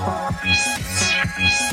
Peace. Peace.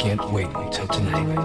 Can't wait until tonight.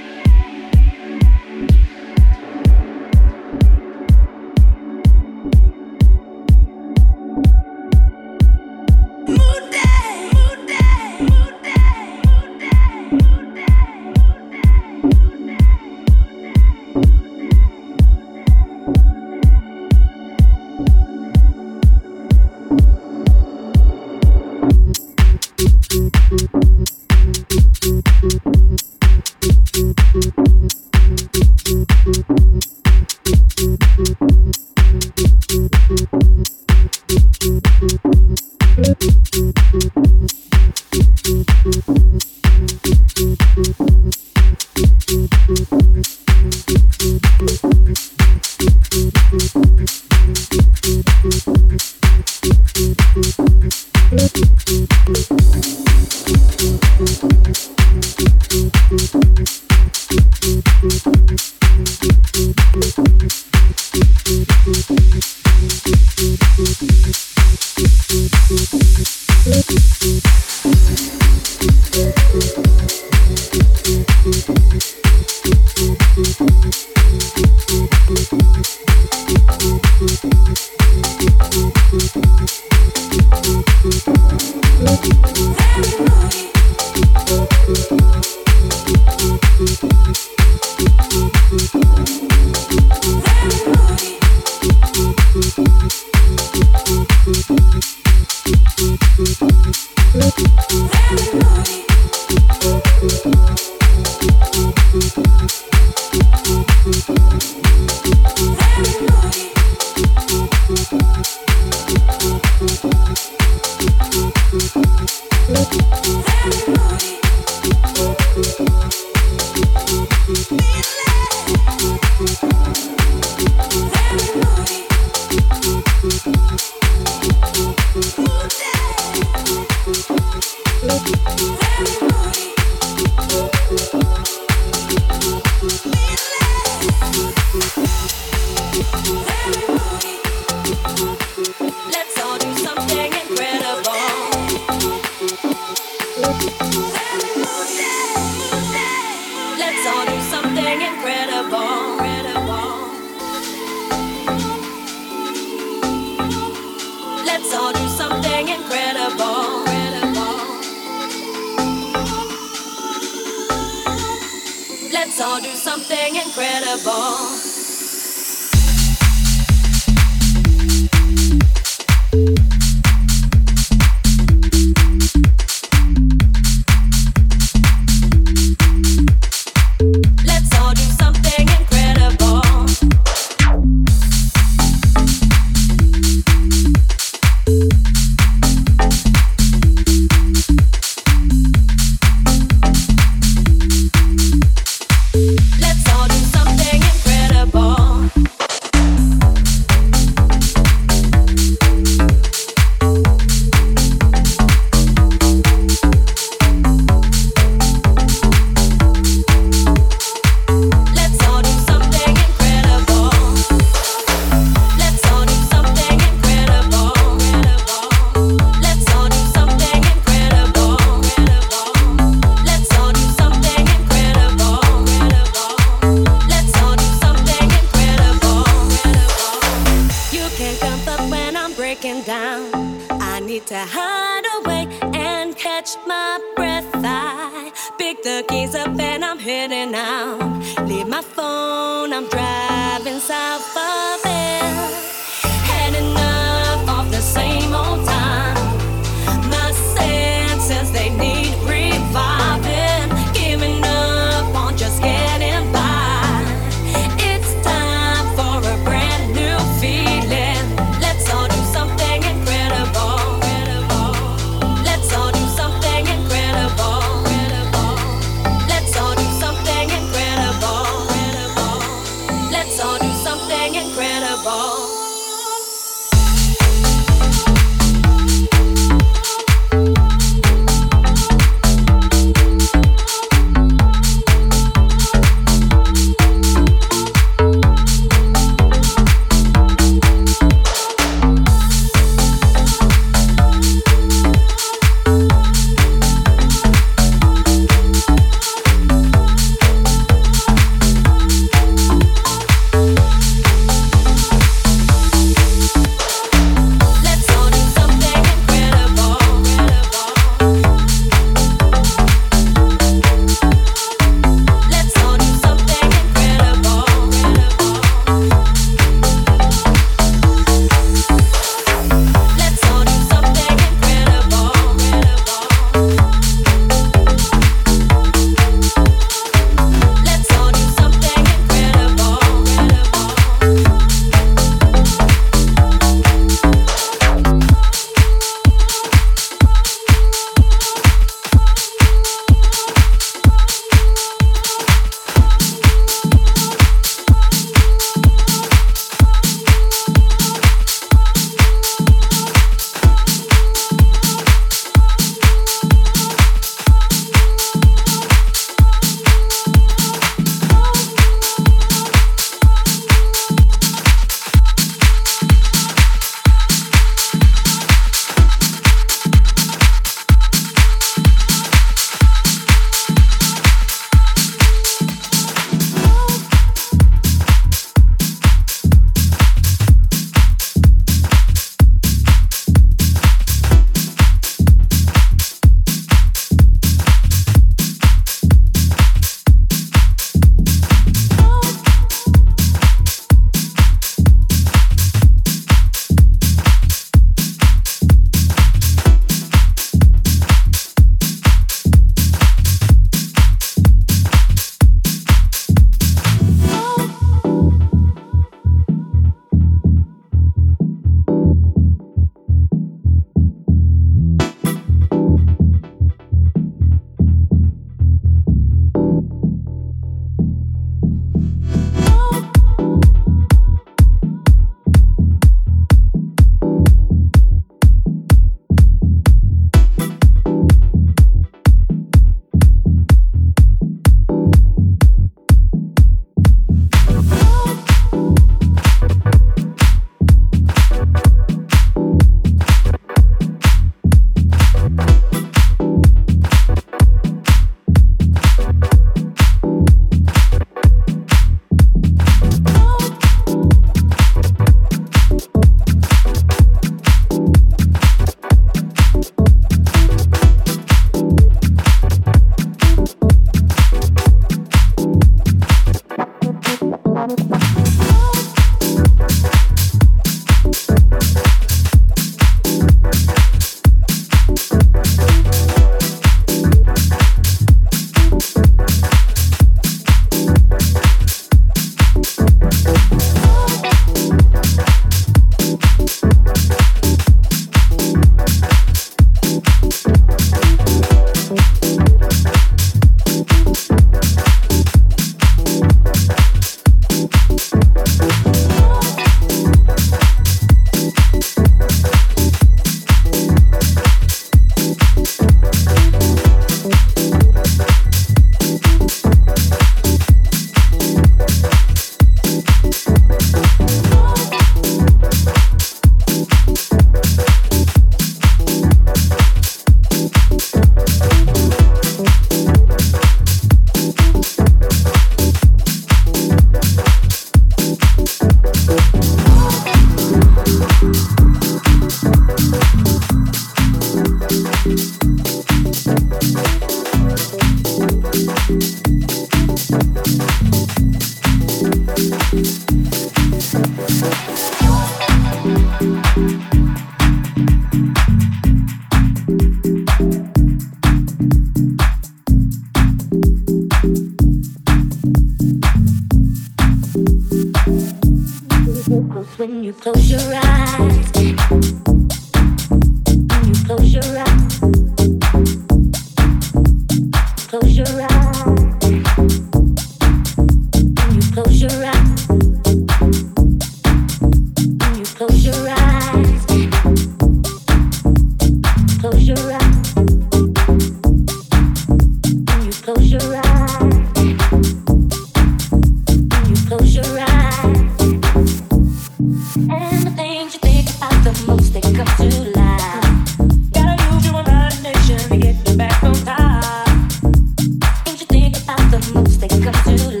Welcome to